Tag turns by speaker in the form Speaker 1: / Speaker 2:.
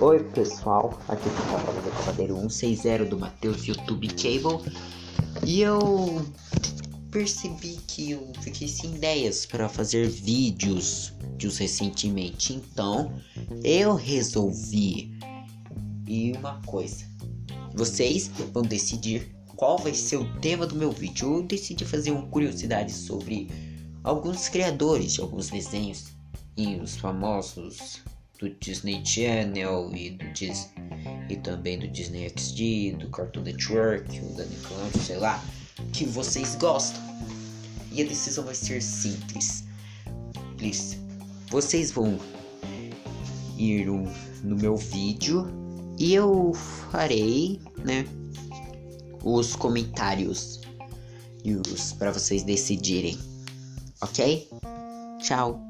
Speaker 1: Oi pessoal, aqui é o Cavalo do Cavadeiro 160 do Matheus YouTube Cable. E eu percebi que eu fiquei sem ideias para fazer vídeos vídeos recentemente. Então eu resolvi E uma coisa. Vocês vão decidir qual vai ser o tema do meu vídeo. Eu decidi fazer uma curiosidade sobre alguns criadores de alguns desenhos E os famosos do Disney Channel e do Dis e também do Disney XD, do Cartoon Network, da Nickelodeon, sei lá, que vocês gostam. E a decisão vai ser simples. Please, vocês vão ir no, meu vídeo e eu farei, né, os comentários os para vocês decidirem. Ok? Ciao.